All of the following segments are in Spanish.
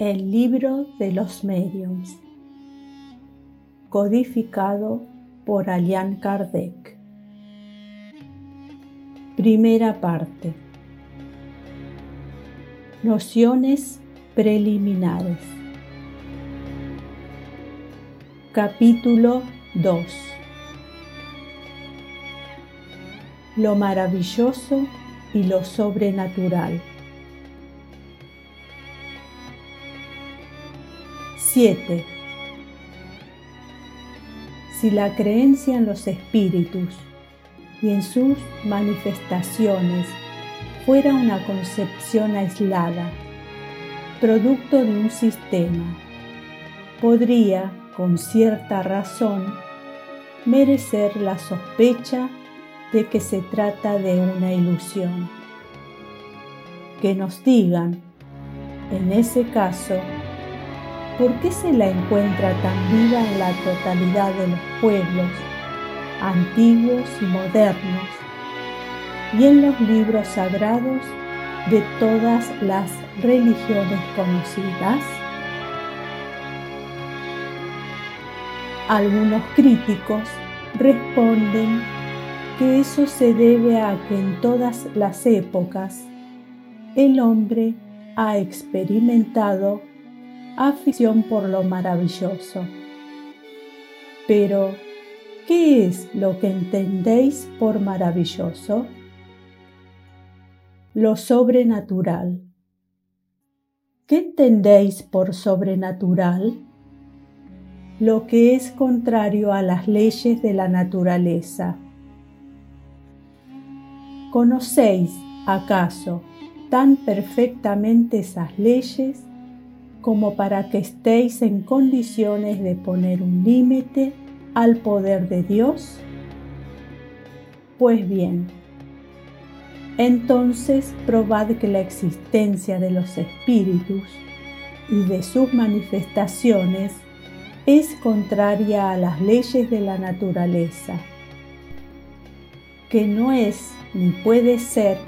El libro de los mediums, codificado por Allan Kardec. Primera parte. Nociones preliminares. Capítulo 2. Lo maravilloso y lo sobrenatural. 7. Si la creencia en los espíritus y en sus manifestaciones fuera una concepción aislada, producto de un sistema, podría, con cierta razón, merecer la sospecha de que se trata de una ilusión. Que nos digan, en ese caso, ¿por qué se la encuentra tan viva en la totalidad de los pueblos, antiguos y modernos, y en los libros sagrados de todas las religiones conocidas? Algunos críticos responden que eso se debe a que en todas las épocas el hombre ha experimentado afición por lo maravilloso. Pero, ¿qué es lo que entendéis por maravilloso? Lo sobrenatural. ¿Qué entendéis por sobrenatural? Lo que es contrario a las leyes de la naturaleza. ¿Conocéis, acaso, tan perfectamente esas leyes como para que estéis en condiciones de poner un límite al poder de Dios? Pues bien, entonces probad que la existencia de los espíritus y de sus manifestaciones es contraria a las leyes de la naturaleza, que no es ni puede ser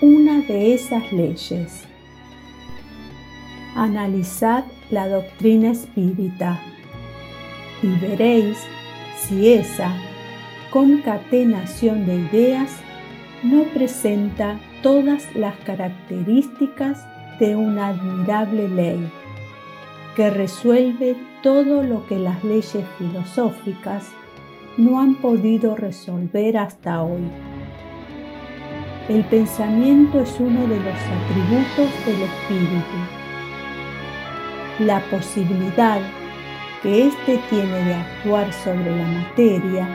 una de esas leyes analizad la doctrina espírita y veréis si esa concatenación de ideas no presenta todas las características de una admirable ley que resuelve todo lo que las leyes filosóficas no han podido resolver hasta hoy. El pensamiento es uno de los atributos del espíritu la posibilidad que éste tiene de actuar sobre la materia,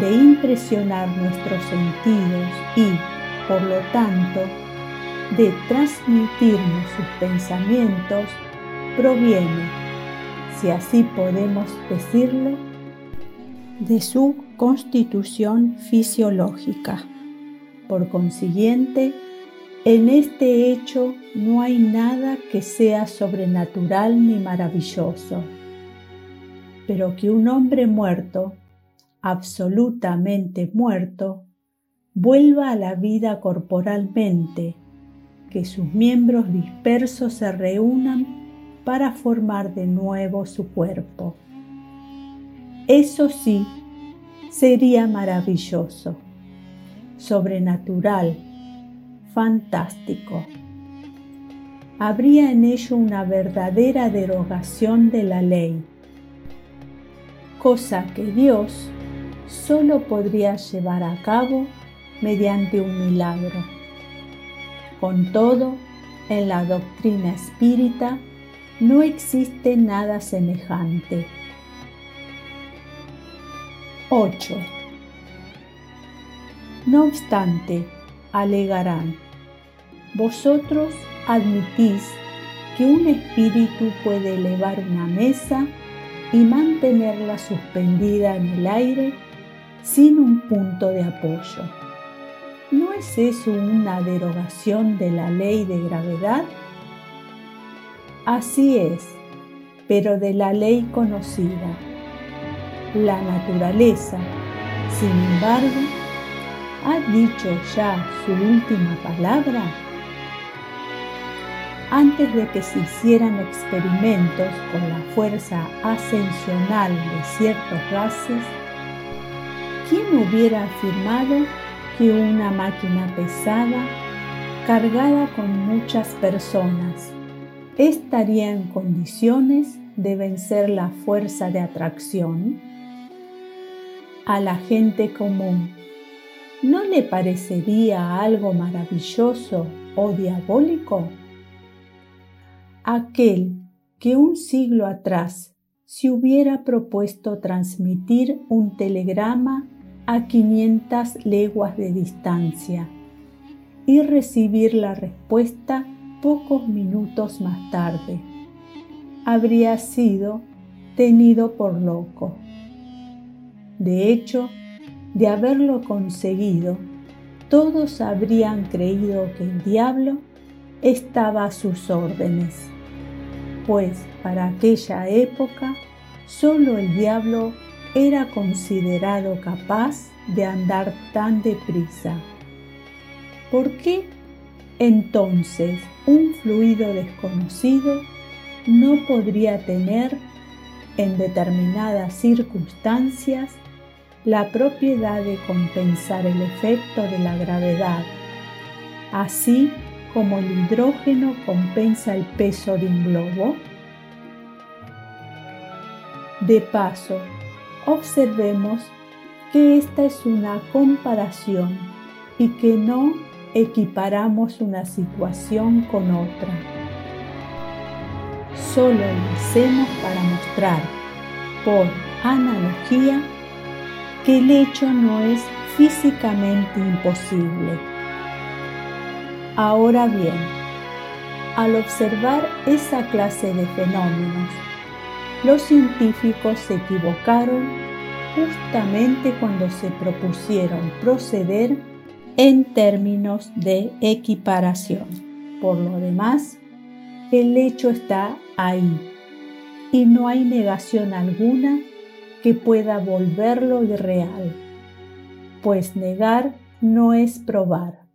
de impresionar nuestros sentidos y, por lo tanto, de transmitirnos sus pensamientos, proviene, si así podemos decirlo, de su constitución fisiológica. Por consiguiente, en este hecho no hay nada que sea sobrenatural ni maravilloso, pero que un hombre muerto, absolutamente muerto, vuelva a la vida corporalmente, que sus miembros dispersos se reúnan para formar de nuevo su cuerpo. Eso sí, sería maravilloso, sobrenatural, fantástico. Habría en ello una verdadera derogación de la ley, cosa que Dios solo podría llevar a cabo mediante un milagro. Con todo, en la doctrina espírita no existe nada semejante. 8. No obstante, alegarán, vosotros admitís que un espíritu puede elevar una mesa y mantenerla suspendida en el aire sin un punto de apoyo. ¿No es eso una derogación de la ley de gravedad? Así es, pero de la ley conocida. La naturaleza, sin embargo, ha dicho ya su última palabra? Antes de que se hicieran experimentos con la fuerza ascensional de ciertos gases, ¿quién hubiera afirmado que una máquina pesada, cargada con muchas personas, estaría en condiciones de vencer la fuerza de atracción? A la gente común, ¿no le parecería algo maravilloso o diabólico? Aquel que un siglo atrás se hubiera propuesto transmitir un telegrama a 500 leguas de distancia y recibir la respuesta pocos minutos más tarde. Habría sido tenido por loco. De hecho, de haberlo conseguido, todos habrían creído que el diablo estaba a sus órdenes, pues para aquella época solo el diablo era considerado capaz de andar tan deprisa. ¿Por qué entonces un fluido desconocido no podría tener en determinadas circunstancias la propiedad de compensar el efecto de la gravedad, así como el hidrógeno compensa el peso de un globo? De paso, observemos que esta es una comparación y que no equiparamos una situación con otra. Solo lo hacemos para mostrar, por analogía, que el hecho no es físicamente imposible. Ahora bien, al observar esa clase de fenómenos, los científicos se equivocaron justamente cuando se propusieron proceder en términos de equiparación. Por lo demás, el hecho está ahí y no hay negación alguna que pueda volverlo irreal, pues negar no es probar.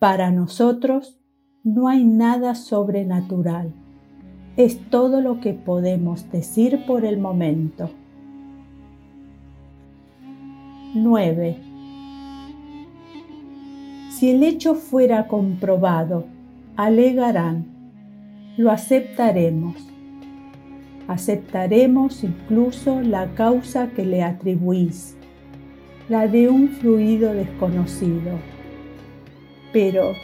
Para nosotros no hay nada sobrenatural, es todo lo que podemos decir por el momento. 9. Si el hecho fuera comprobado, alegarán, lo aceptaremos aceptaremos incluso la causa que le atribuís, la de un fluido desconocido. Pero,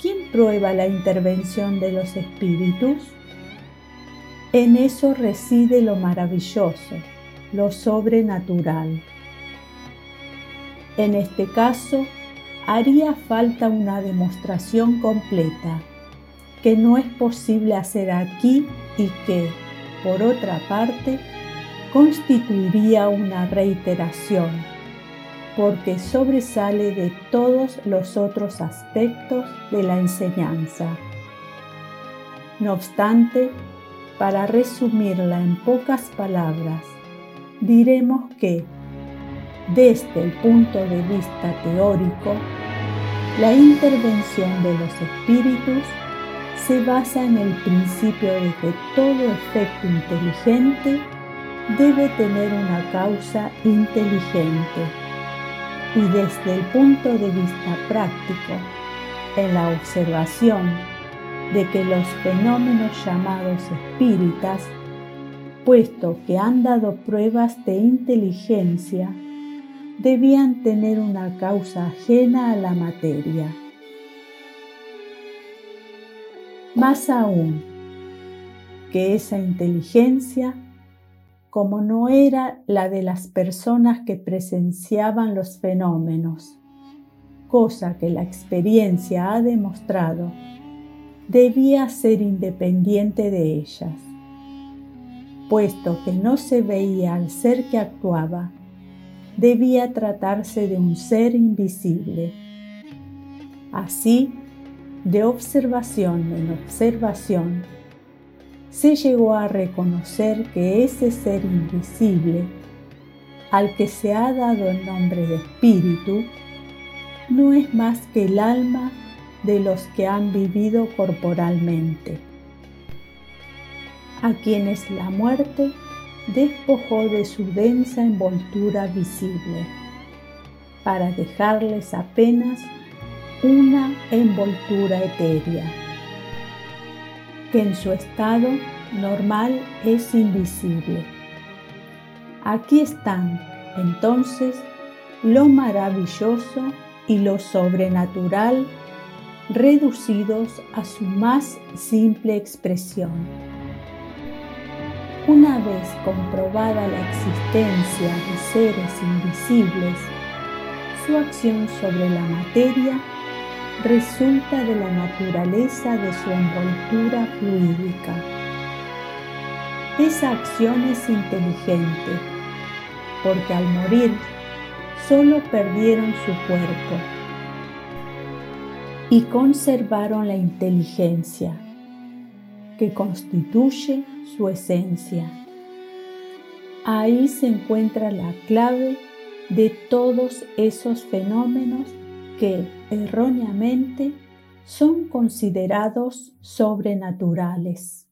¿quién prueba la intervención de los espíritus? En eso reside lo maravilloso, lo sobrenatural. En este caso, haría falta una demostración completa, que no es posible hacer aquí y que, por otra parte, constituiría una reiteración, porque sobresale de todos los otros aspectos de la enseñanza. No obstante, para resumirla en pocas palabras, diremos que, desde el punto de vista teórico, la intervención de los espíritus se basa en el principio de que todo efecto inteligente debe tener una causa inteligente y desde el punto de vista práctico, en la observación de que los fenómenos llamados espíritas, puesto que han dado pruebas de inteligencia, debían tener una causa ajena a la materia. Más aún, que esa inteligencia, como no era la de las personas que presenciaban los fenómenos, cosa que la experiencia ha demostrado, debía ser independiente de ellas, puesto que no se veía al ser que actuaba, debía tratarse de un ser invisible. Así, de observación en observación, se llegó a reconocer que ese ser invisible, al que se ha dado el nombre de espíritu, no es más que el alma de los que han vivido corporalmente, a quienes la muerte despojó de su densa envoltura visible, para dejarles apenas una envoltura etérea, que en su estado normal es invisible. Aquí están, entonces, lo maravilloso y lo sobrenatural reducidos a su más simple expresión. Una vez comprobada la existencia de seres invisibles, su acción sobre la materia resulta de la naturaleza de su envoltura fluídica. Esa acción es inteligente, porque al morir solo perdieron su cuerpo y conservaron la inteligencia que constituye su esencia. Ahí se encuentra la clave de todos esos fenómenos que erróneamente son considerados sobrenaturales.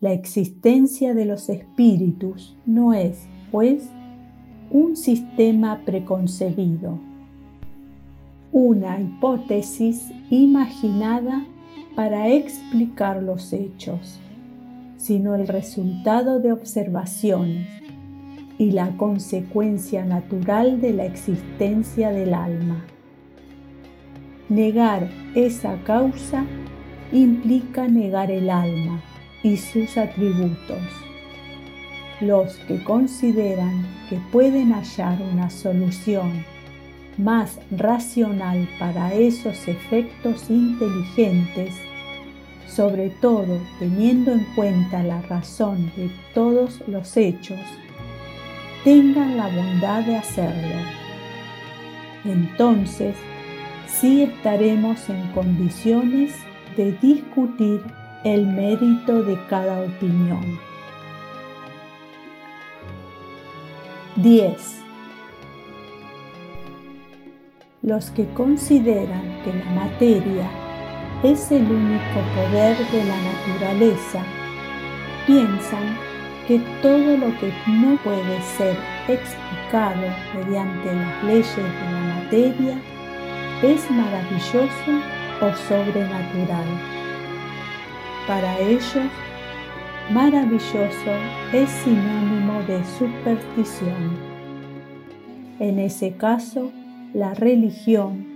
La existencia de los espíritus no es, pues, un sistema preconcebido, una hipótesis imaginada para explicar los hechos, sino el resultado de observaciones y la consecuencia natural de la existencia del alma. Negar esa causa implica negar el alma y sus atributos. Los que consideran que pueden hallar una solución más racional para esos efectos inteligentes, sobre todo teniendo en cuenta la razón de todos los hechos, tengan la bondad de hacerlo. Entonces, sí estaremos en condiciones de discutir el mérito de cada opinión. 10. Los que consideran que la materia es el único poder de la naturaleza piensan que todo lo que no puede ser explicado mediante las leyes de la materia es maravilloso o sobrenatural. Para ellos, maravilloso es sinónimo de superstición. En ese caso, la religión,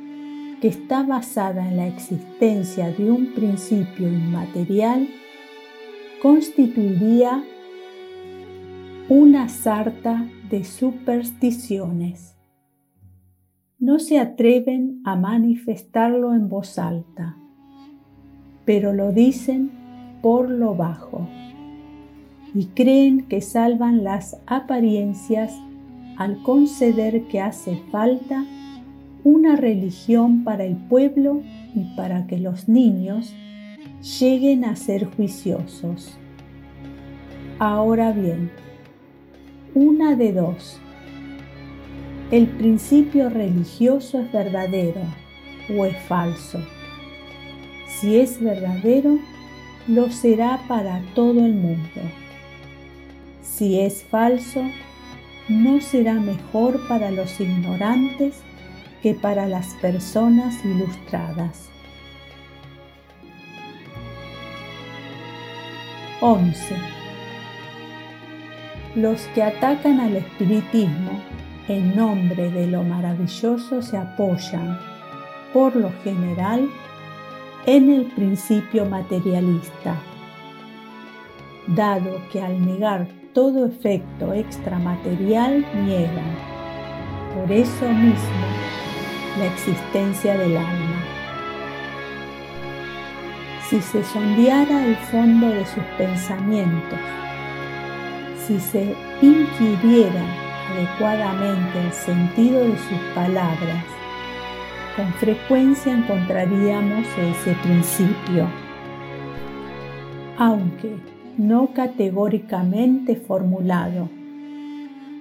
que está basada en la existencia de un principio inmaterial, constituiría una sarta de supersticiones. No se atreven a manifestarlo en voz alta, pero lo dicen por lo bajo y creen que salvan las apariencias al conceder que hace falta una religión para el pueblo y para que los niños lleguen a ser juiciosos. Ahora bien, una de dos. El principio religioso es verdadero o es falso. Si es verdadero, lo será para todo el mundo. Si es falso, no será mejor para los ignorantes que para las personas ilustradas. 11. Los que atacan al espiritismo en nombre de lo maravilloso se apoyan, por lo general, en el principio materialista, dado que al negar todo efecto extramaterial niegan, por eso mismo, la existencia del alma. Si se sondeara el fondo de sus pensamientos, si se inquiriera adecuadamente el sentido de sus palabras, con frecuencia encontraríamos ese principio. Aunque no categóricamente formulado,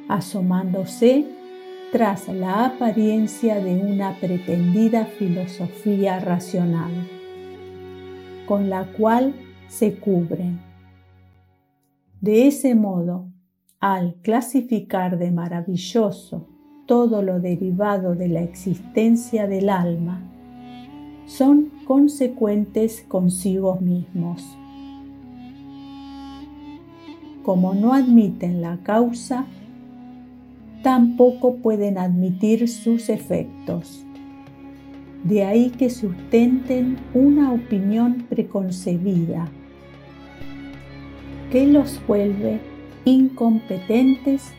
asomándose tras la apariencia de una pretendida filosofía racional, con la cual se cubren. De ese modo, al clasificar de maravilloso todo lo derivado de la existencia del alma, son consecuentes consigo mismos. Como no admiten la causa, tampoco pueden admitir sus efectos. De ahí que sustenten una opinión preconcebida que los vuelve incompetentes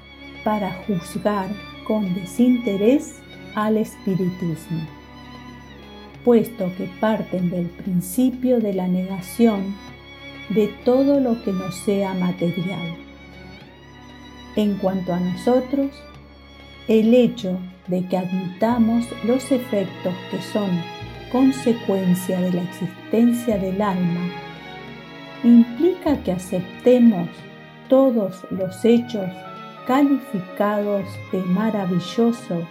para juzgar con desinterés al espiritismo, puesto que parten del principio de la negación de todo lo que no sea material. En cuanto a nosotros, el hecho de que admitamos los efectos que son consecuencia de la existencia del alma implica que aceptemos todos los hechos calificados de maravilloso,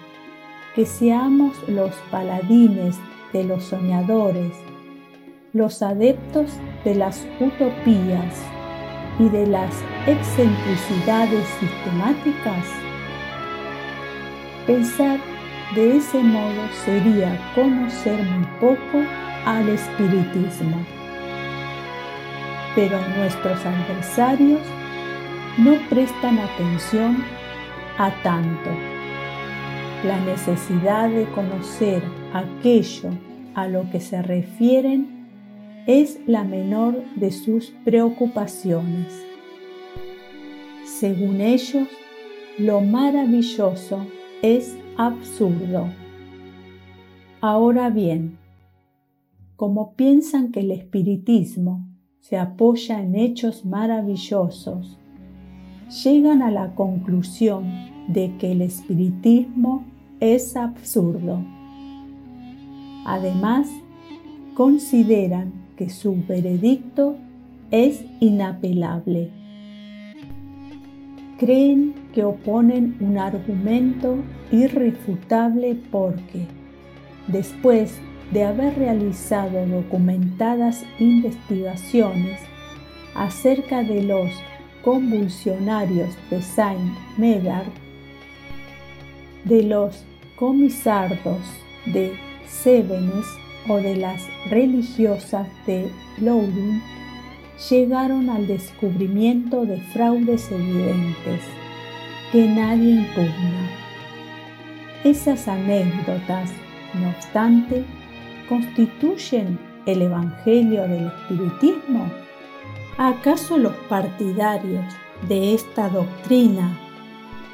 que seamos los paladines de los soñadores, los adeptos de las utopías y de las excentricidades sistemáticas? Pensar de ese modo sería conocer muy poco al espiritismo. Pero nuestros adversarios no prestan atención a tanto. La necesidad de conocer aquello a lo que se refieren es la menor de sus preocupaciones. Según ellos, lo maravilloso es absurdo. Ahora bien, como piensan que el espiritismo se apoya en hechos maravillosos, llegan a la conclusión de que el espiritismo es absurdo. Además, consideran que su veredicto es inapelable. Creen que oponen un argumento irrefutable porque, después de haber realizado documentadas investigaciones acerca de los convulsionarios de Saint Medard, de los comisardos de Sévenes o de las religiosas de Loudun, llegaron al descubrimiento de fraudes evidentes que nadie impugna. Esas anécdotas, no obstante, constituyen el Evangelio del Espiritismo ¿Acaso los partidarios de esta doctrina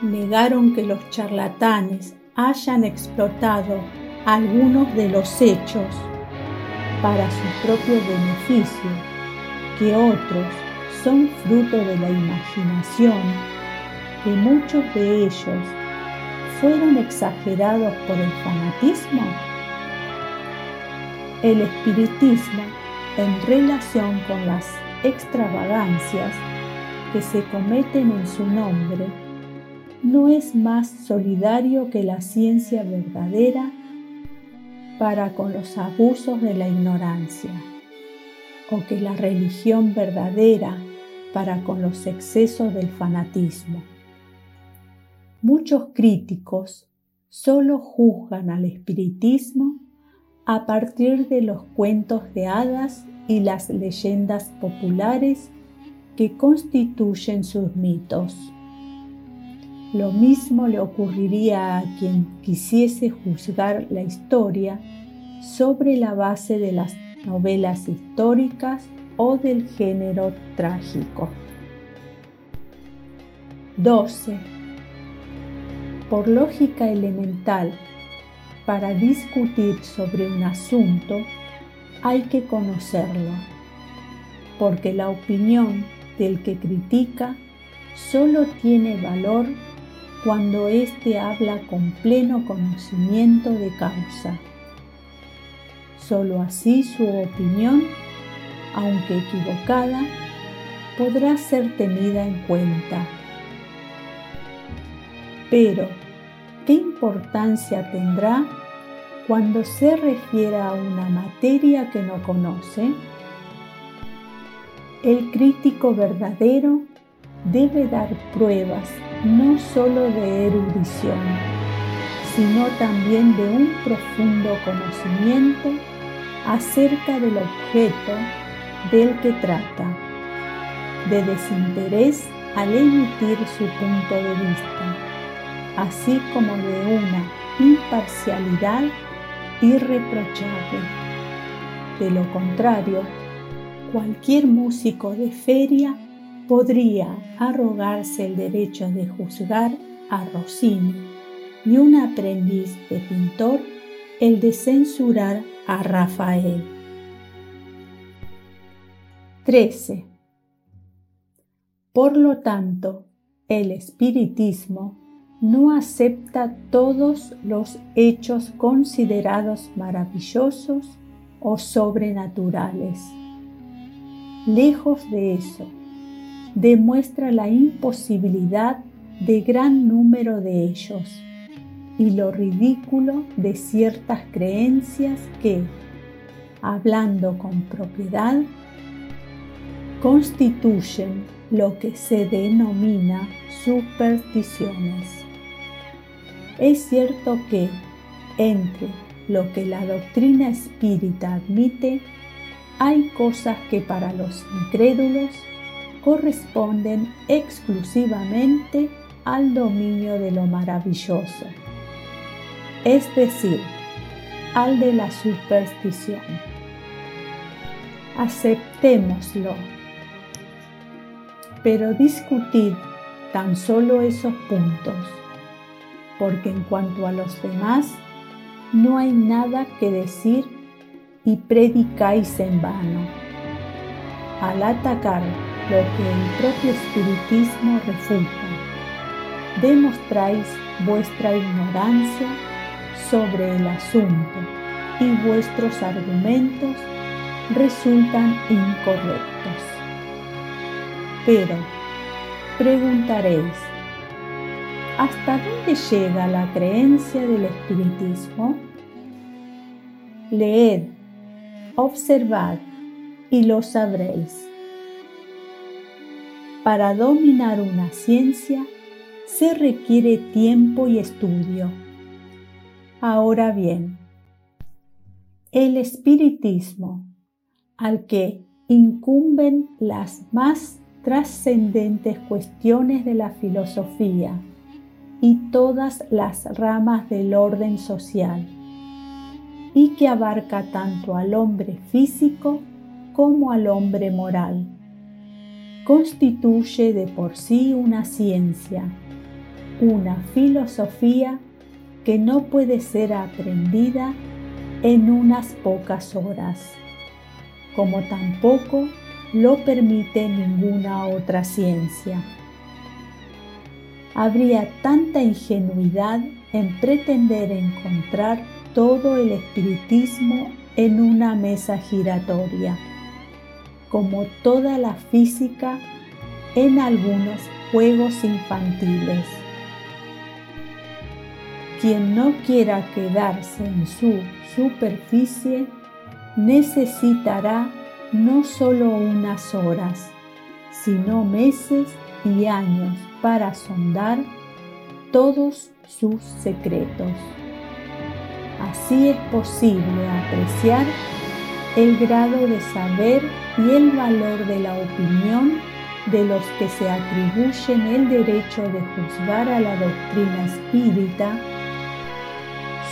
negaron que los charlatanes hayan explotado algunos de los hechos para su propio beneficio, que otros son fruto de la imaginación, que muchos de ellos fueron exagerados por el fanatismo? El espiritismo en relación con las extravagancias que se cometen en su nombre, no es más solidario que la ciencia verdadera para con los abusos de la ignorancia, o que la religión verdadera para con los excesos del fanatismo. Muchos críticos solo juzgan al espiritismo a partir de los cuentos de hadas y las leyendas populares que constituyen sus mitos. Lo mismo le ocurriría a quien quisiese juzgar la historia sobre la base de las novelas históricas o del género trágico. 12. Por lógica elemental, para discutir sobre un asunto, hay que conocerlo, porque la opinión del que critica solo tiene valor cuando éste habla con pleno conocimiento de causa. Solo así su opinión, aunque equivocada, podrá ser tenida en cuenta. Pero ¿qué importancia tendrá cuando se refiere a una materia que no conoce? El crítico verdadero debe dar pruebas no sólo de erudición, sino también de un profundo conocimiento acerca del objeto del que trata, de desinterés al emitir su punto de vista, así como de una imparcialidad irreprochable. De lo contrario, cualquier músico de feria podría arrogarse el derecho de juzgar a Rossini y un aprendiz de pintor el de censurar a Rafael. 13. Por lo tanto, el espiritismo no acepta todos los hechos considerados maravillosos o sobrenaturales. Lejos de eso, demuestra la imposibilidad de gran número de ellos y lo ridículo de ciertas creencias que, hablando con propiedad, constituyen lo que se denomina supersticiones. Es cierto que entre lo que la doctrina espírita admite, hay cosas que para los incrédulos corresponden exclusivamente al dominio de lo maravilloso, es decir, al de la superstición. Aceptémoslo, pero discutid tan solo esos puntos, porque en cuanto a los demás, no hay nada que decir y predicáis en vano. Al atacar lo que el propio espiritismo refuta. Demostráis vuestra ignorancia sobre el asunto y vuestros argumentos resultan incorrectos. Pero, preguntaréis, ¿hasta dónde llega la creencia del espiritismo? Leed, observad y lo sabréis. Para dominar una ciencia se requiere tiempo y estudio. Ahora bien, el espiritismo, al que incumben las más trascendentes cuestiones de la filosofía y todas las ramas del orden social, y que abarca tanto al hombre físico como al hombre moral constituye de por sí una ciencia, una filosofía que no puede ser aprendida en unas pocas horas, como tampoco lo permite ninguna otra ciencia. Habría tanta ingenuidad en pretender encontrar todo el espiritismo en una mesa giratoria como toda la física en algunos juegos infantiles. Quien no quiera quedarse en su superficie necesitará no solo unas horas, sino meses y años para sondar todos sus secretos. Así es posible apreciar el grado de saber y el valor de la opinión de los que se atribuyen el derecho de juzgar a la doctrina espírita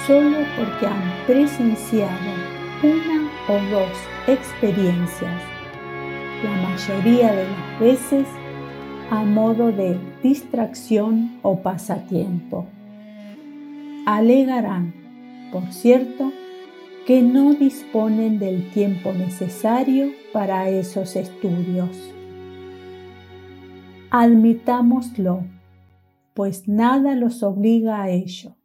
solo porque han presenciado una o dos experiencias, la mayoría de las veces a modo de distracción o pasatiempo. Alegarán, por cierto, que no disponen del tiempo necesario para esos estudios. Admitámoslo, pues nada los obliga a ello.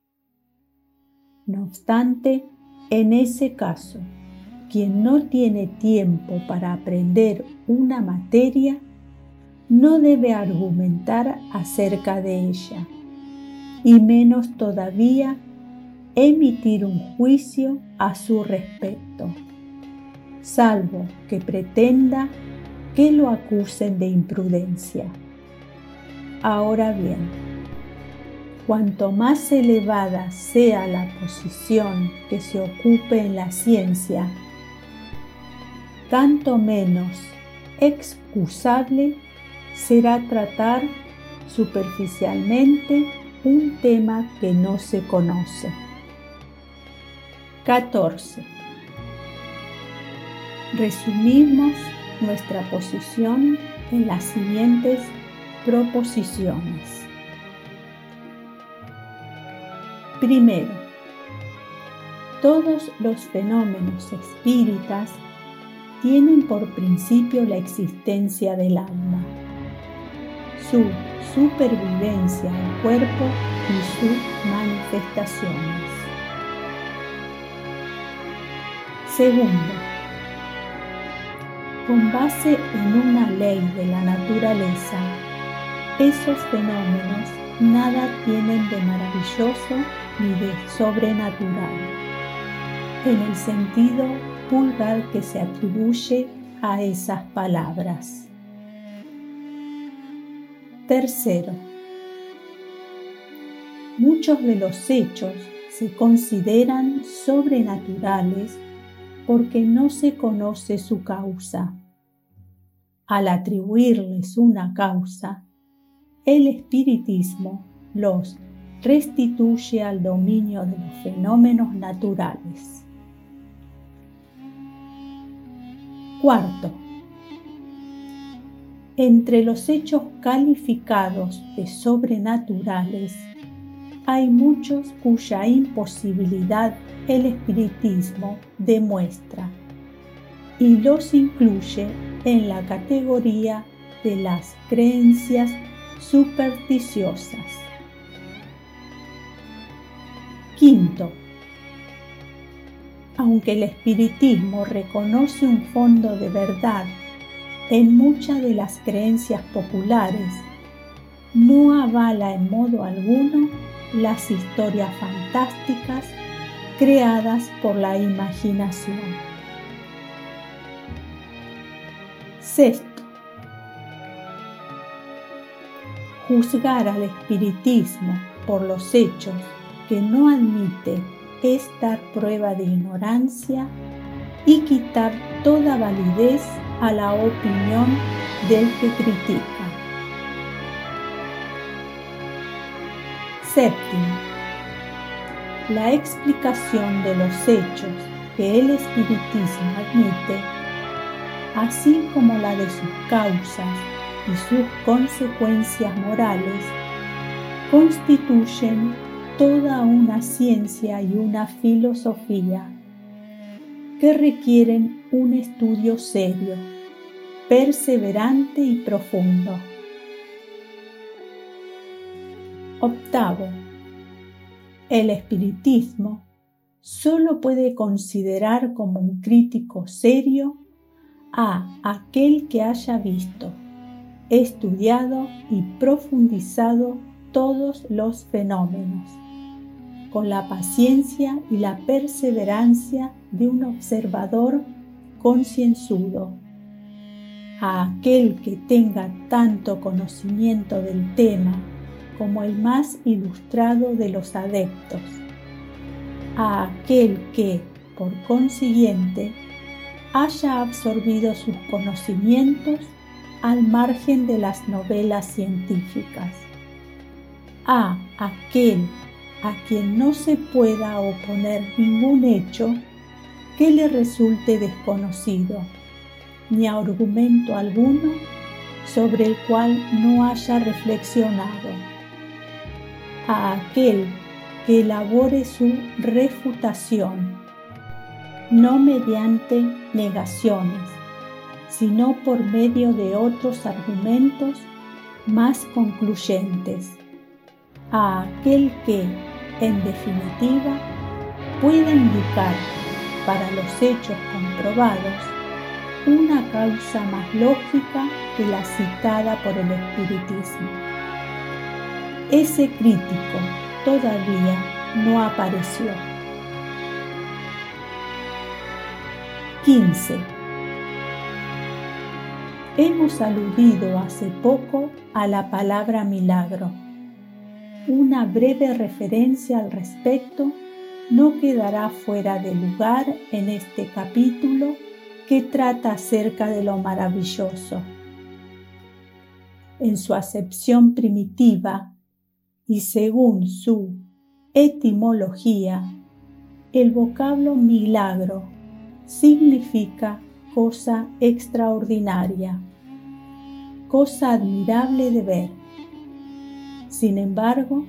No obstante, en ese caso, quien no tiene tiempo para aprender una materia, no debe argumentar acerca de ella y menos todavía emitir un juicio a su respecto, salvo que pretenda que lo acusen de imprudencia. Ahora bien, cuanto más elevada sea la posición que se ocupe en la ciencia, tanto menos excusable será tratar superficialmente un tema que no se conoce. 14. Resumimos nuestra posición en las siguientes proposiciones. Primero, todos los fenómenos espíritas tienen por principio la existencia del alma, su supervivencia en cuerpo y sus manifestaciones. Segundo, con base en una ley de la naturaleza, esos fenómenos nada tienen de maravilloso ni de sobrenatural, en el sentido vulgar que se atribuye a esas palabras. Tercero, muchos de los hechos se consideran sobrenaturales porque no se conoce su causa. Al atribuirles una causa, el espiritismo los restituye al dominio de los fenómenos naturales. Cuarto, entre los hechos calificados de sobrenaturales hay muchos cuya imposibilidad el espiritismo demuestra y los incluye en la categoría de las creencias supersticiosas. Quinto, aunque el espiritismo reconoce un fondo de verdad en muchas de las creencias populares, no avala en modo alguno las historias fantásticas creadas por la imaginación. Sexto, juzgar al espiritismo por los hechos que no admite es dar prueba de ignorancia y quitar toda validez a la opinión del que critica. Séptimo, la explicación de los hechos que el espiritismo admite, así como la de sus causas y sus consecuencias morales, constituyen toda una ciencia y una filosofía que requieren un estudio serio, perseverante y profundo. Octavo, el espiritismo solo puede considerar como un crítico serio a aquel que haya visto, estudiado y profundizado todos los fenómenos, con la paciencia y la perseverancia de un observador concienzudo, a aquel que tenga tanto conocimiento del tema como el más ilustrado de los adeptos, a aquel que, por consiguiente, haya absorbido sus conocimientos al margen de las novelas científicas, a aquel a quien no se pueda oponer ningún hecho que le resulte desconocido, ni argumento alguno sobre el cual no haya reflexionado. A aquel que elabore su refutación, no mediante negaciones, sino por medio de otros argumentos más concluyentes, a aquel que, en definitiva, pueda indicar para los hechos comprobados una causa más lógica que la citada por el espiritismo ese crítico todavía no apareció. 15. Hemos aludido hace poco a la palabra milagro. Una breve referencia al respecto no quedará fuera de lugar en este capítulo que trata acerca de lo maravilloso. En su acepción primitiva y según su etimología, el vocablo milagro significa cosa extraordinaria, cosa admirable de ver. Sin embargo,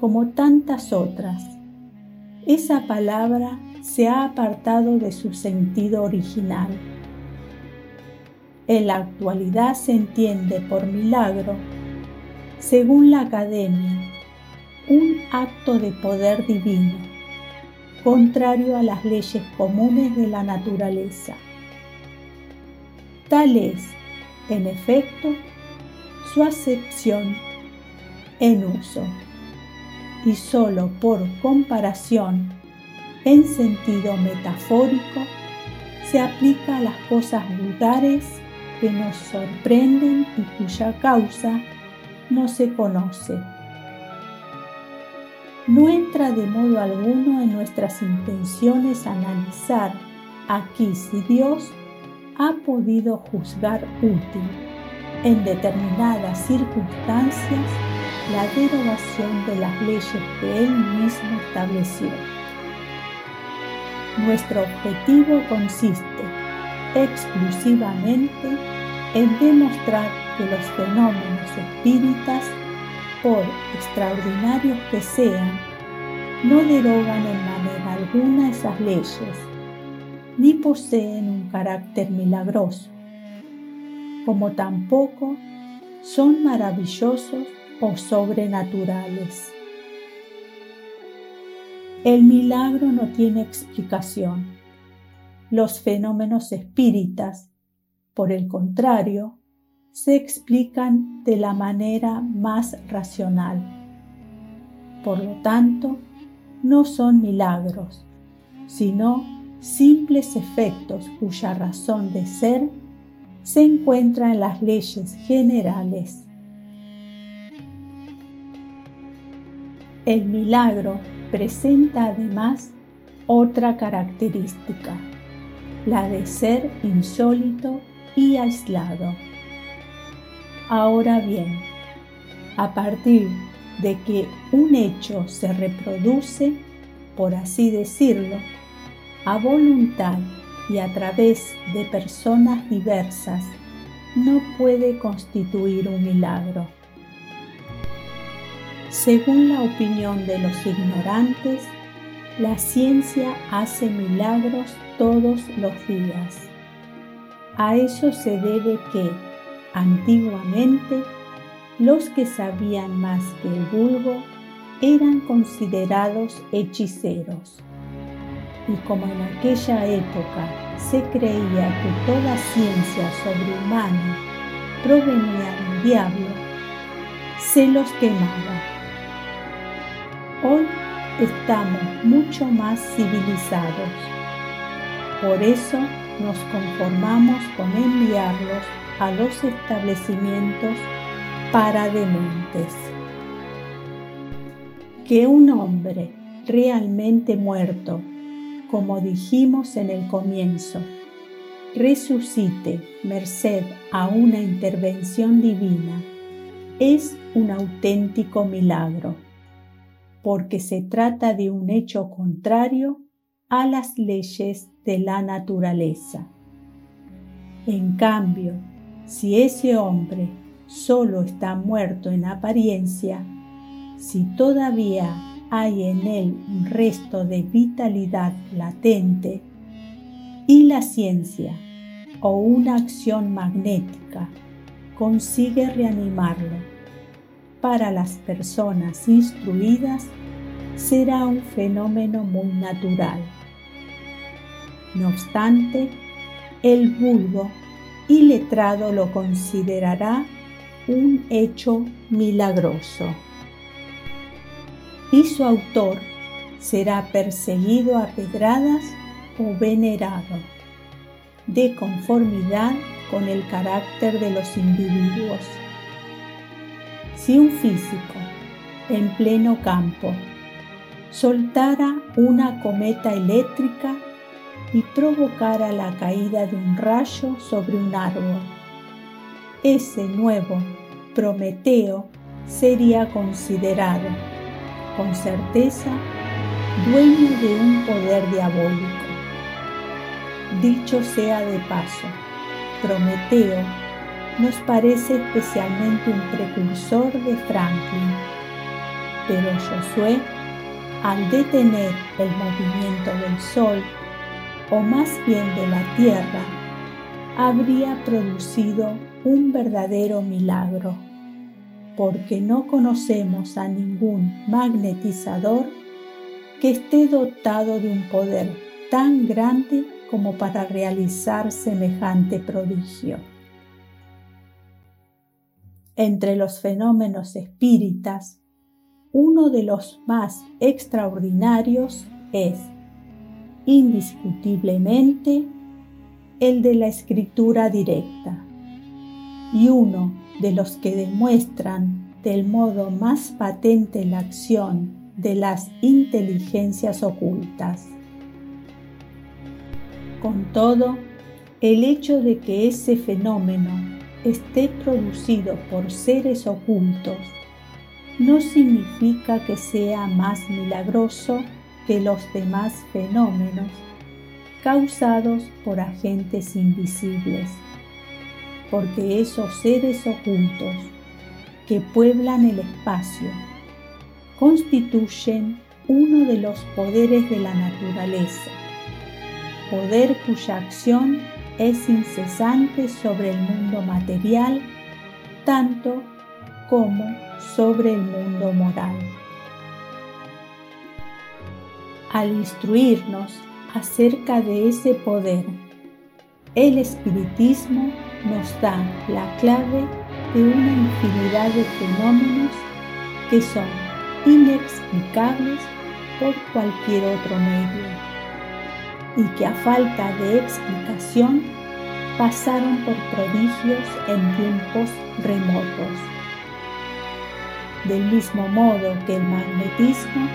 como tantas otras, esa palabra se ha apartado de su sentido original. En la actualidad se entiende por milagro, según la academia, un acto de poder divino, contrario a las leyes comunes de la naturaleza. Tal es, en efecto, su acepción en uso y solo por comparación en sentido metafórico se aplica a las cosas vulgares que nos sorprenden y cuya causa no se conoce. No entra de modo alguno en nuestras intenciones analizar aquí si Dios ha podido juzgar útil en determinadas circunstancias la derogación de las leyes que Él mismo estableció. Nuestro objetivo consiste exclusivamente en demostrar que los fenómenos espíritas, por extraordinarios que sean, no derogan en manera alguna esas leyes, ni poseen un carácter milagroso, como tampoco son maravillosos o sobrenaturales. El milagro no tiene explicación. Los fenómenos espíritas, por el contrario, se explican de la manera más racional. Por lo tanto, no son milagros, sino simples efectos cuya razón de ser se encuentra en las leyes generales. El milagro presenta además otra característica, la de ser insólito y aislado. Ahora bien, a partir de que un hecho se reproduce, por así decirlo, a voluntad y a través de personas diversas, no puede constituir un milagro. Según la opinión de los ignorantes, la ciencia hace milagros todos los días. A eso se debe que, antiguamente, los que sabían más que el vulgo eran considerados hechiceros. Y como en aquella época se creía que toda ciencia sobrehumana provenía del diablo, se los quemaba Hoy estamos mucho más civilizados. Por eso nos conformamos con enviarlos a los establecimientos para dementes. Que un hombre realmente muerto, como dijimos en el comienzo, resucite merced a una intervención divina, es un auténtico milagro porque se trata de un hecho contrario a las leyes de la naturaleza. En cambio, si ese hombre solo está muerto en apariencia, si todavía hay en él un resto de vitalidad latente, y la ciencia o una acción magnética consigue reanimarlo para las personas instruidas será un fenómeno muy natural. No obstante, el vulgo y letrado lo considerará un hecho milagroso. y su autor será perseguido a pedradas o venerado, de conformidad con el carácter de los individuos. Si un físico en pleno campo soltara una cometa eléctrica y provocara la caída de un rayo sobre un árbol, ese nuevo Prometeo sería considerado, con certeza, dueño de un poder diabólico. Dicho sea de paso, Prometeo nos parece especialmente un precursor de Franklin, pero Josué, al detener el movimiento del Sol, o más bien de la Tierra, habría producido un verdadero milagro, porque no conocemos a ningún magnetizador que esté dotado de un poder tan grande como para realizar semejante prodigio. Entre los fenómenos espíritas, uno de los más extraordinarios es, indiscutiblemente, el de la escritura directa y uno de los que demuestran del modo más patente la acción de las inteligencias ocultas. Con todo, el hecho de que ese fenómeno esté producido por seres ocultos no significa que sea más milagroso que los demás fenómenos causados por agentes invisibles, porque esos seres ocultos que pueblan el espacio constituyen uno de los poderes de la naturaleza, poder cuya acción es incesante sobre el mundo material tanto como sobre el mundo moral. Al instruirnos acerca de ese poder, el espiritismo nos da la clave de una infinidad de fenómenos que son inexplicables por cualquier otro medio y que a falta de explicación pasaron por prodigios en tiempos remotos. Del mismo modo que el magnetismo,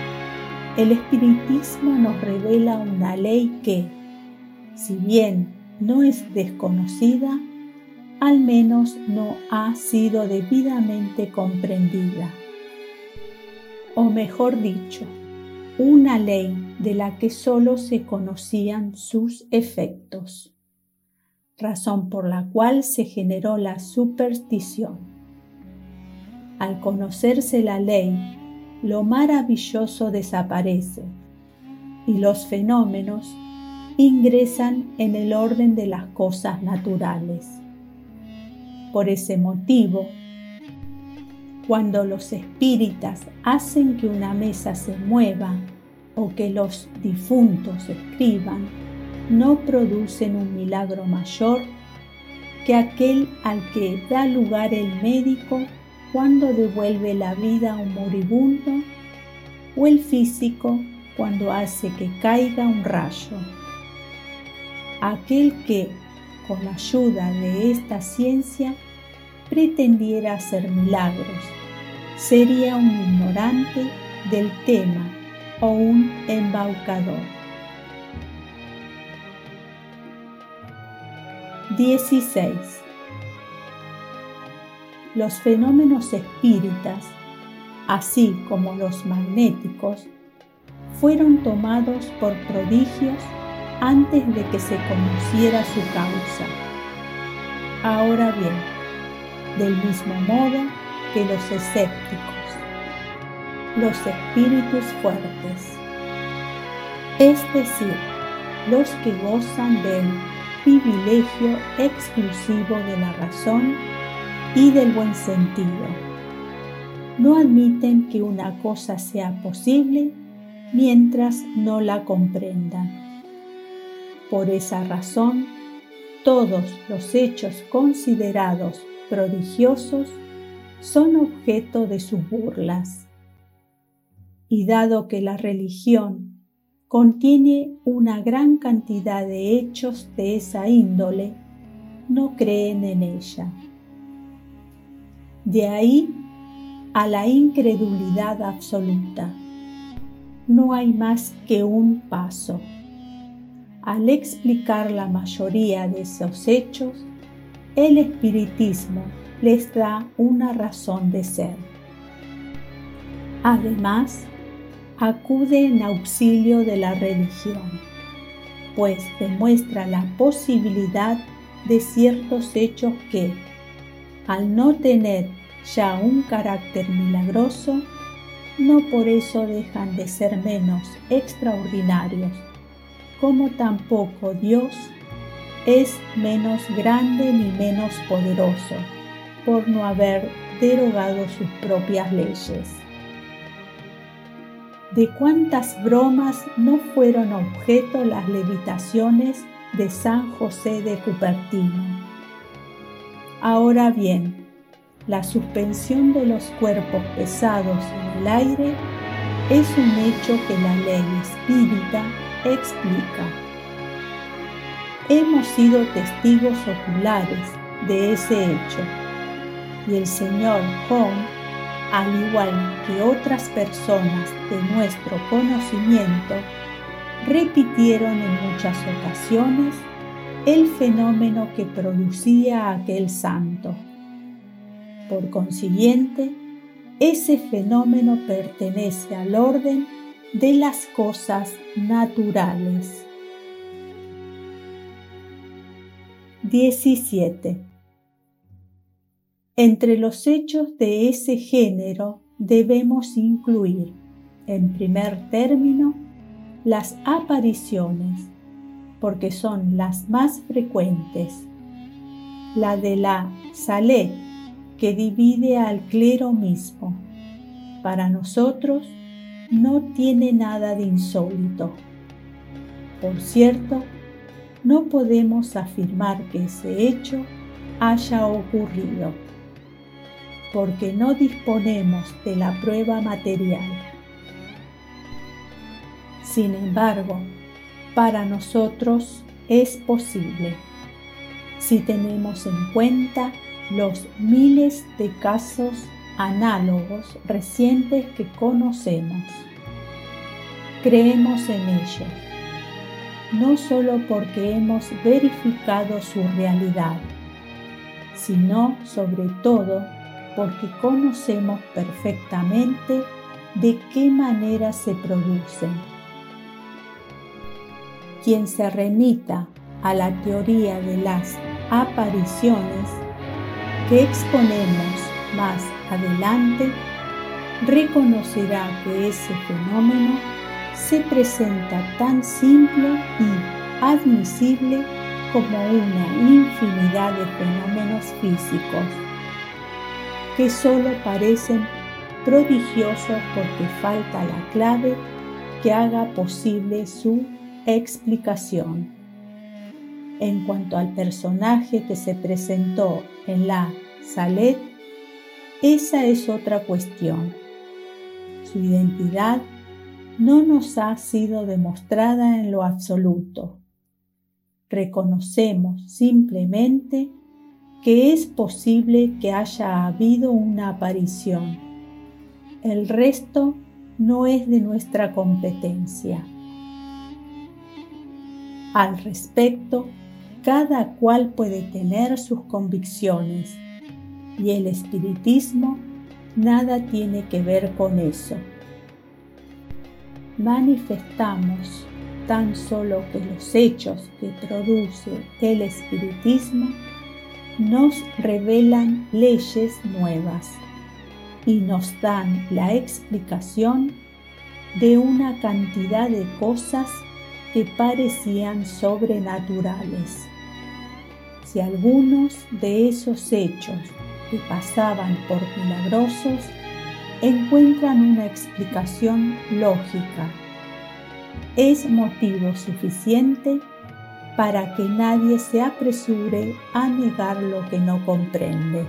el espiritismo nos revela una ley que, si bien no es desconocida, al menos no ha sido debidamente comprendida o mejor dicho, una ley de la que sólo se conocían sus efectos, razón por la cual se generó la superstición. Al conocerse la ley, lo maravilloso desaparece y los fenómenos ingresan en el orden de las cosas naturales. Por ese motivo, cuando los espíritas hacen que una mesa se mueva o que los difuntos escriban, no producen un milagro mayor que aquel al que da lugar el médico cuando devuelve la vida a un moribundo o el físico cuando hace que caiga un rayo. Aquel que, con la ayuda de esta ciencia, pretendiera hacer milagros sería un ignorante del tema o un embaucador. 16. Los fenómenos espíritas, así como los magnéticos, fueron tomados por prodigios antes de que se conociera su causa. Ahora bien, del mismo modo, que los escépticos, los espíritus fuertes, es decir, los que gozan del privilegio exclusivo de la razón y del buen sentido. No admiten que una cosa sea posible mientras no la comprendan. Por esa razón, todos los hechos considerados prodigiosos son objeto de sus burlas. Y dado que la religión contiene una gran cantidad de hechos de esa índole, no creen en ella. De ahí a la incredulidad absoluta. No hay más que un paso. Al explicar la mayoría de esos hechos, el espiritismo les da una razón de ser. Además, acude en auxilio de la religión, pues demuestra la posibilidad de ciertos hechos que, al no tener ya un carácter milagroso, no por eso dejan de ser menos extraordinarios, como tampoco Dios es menos grande ni menos poderoso por no haber derogado sus propias leyes. De cuántas bromas no fueron objeto las levitaciones de San José de Cupertino. Ahora bien, la suspensión de los cuerpos pesados en el aire es un hecho que la ley espírita explica. Hemos sido testigos oculares de ese hecho y el señor Hong, al igual que otras personas de nuestro conocimiento, repitieron en muchas ocasiones el fenómeno que producía aquel santo. Por consiguiente, ese fenómeno pertenece al orden de las cosas naturales. 17. Entre los hechos de ese género debemos incluir, en primer término, las apariciones, porque son las más frecuentes, la de la Salet que divide al clero mismo. Para nosotros no tiene nada de insólito. Por cierto, no podemos afirmar que ese hecho haya ocurrido, porque no disponemos de la prueba material. Sin embargo, para nosotros es posible, si tenemos en cuenta los miles de casos análogos recientes que conocemos. Creemos en ellos, no solo porque hemos verificado su realidad, sino sobre todo porque conocemos perfectamente de qué manera se producen. Quien se remita a la teoría de las apariciones que exponemos más adelante, reconocerá que ese fenómeno se presenta tan simple y admisible como una infinidad de fenómenos físicos, que solo parecen prodigiosos porque falta la clave que haga posible su explicación. En cuanto al personaje que se presentó en la Salet, esa es otra cuestión. Su identidad no nos ha sido demostrada en lo absoluto. Reconocemos simplemente que es posible que haya habido una aparición. El resto no es de nuestra competencia. Al respecto, cada cual puede tener sus convicciones y el espiritismo nada tiene que ver con eso. Manifestamos tan solo que los hechos que produce el espiritismo nos revelan leyes nuevas y nos dan la explicación de una cantidad de cosas que parecían sobrenaturales. Si algunos de esos hechos que pasaban por milagrosos encuentran una explicación lógica, es motivo suficiente para que nadie se apresure a negar lo que no comprende.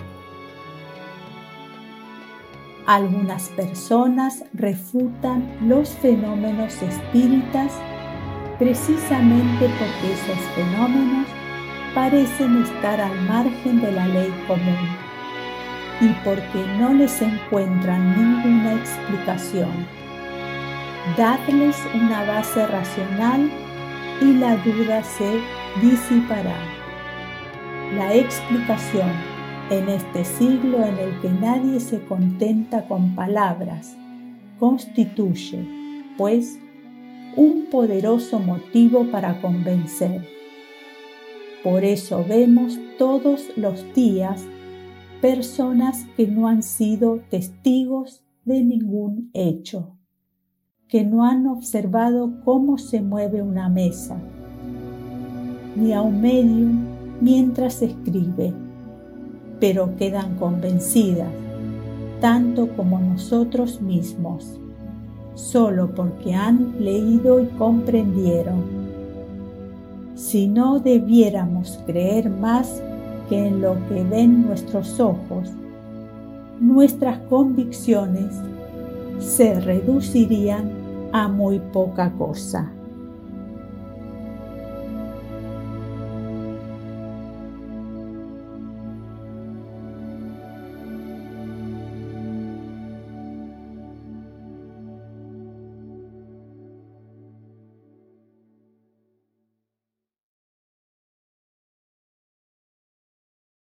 Algunas personas refutan los fenómenos espíritas precisamente porque esos fenómenos parecen estar al margen de la ley común y porque no les encuentran ninguna explicación. Dadles una base racional y la duda se disipará. La explicación en este siglo en el que nadie se contenta con palabras constituye, pues, un poderoso motivo para convencer. Por eso vemos todos los días personas que no han sido testigos de ningún hecho, que no han observado cómo se mueve una mesa, ni a un medium mientras escribe, pero quedan convencidas, tanto como nosotros mismos, solo porque han leído y comprendieron. Si no debiéramos creer más que en lo que ven nuestros ojos, nuestras convicciones se reducirían a muy poca cosa.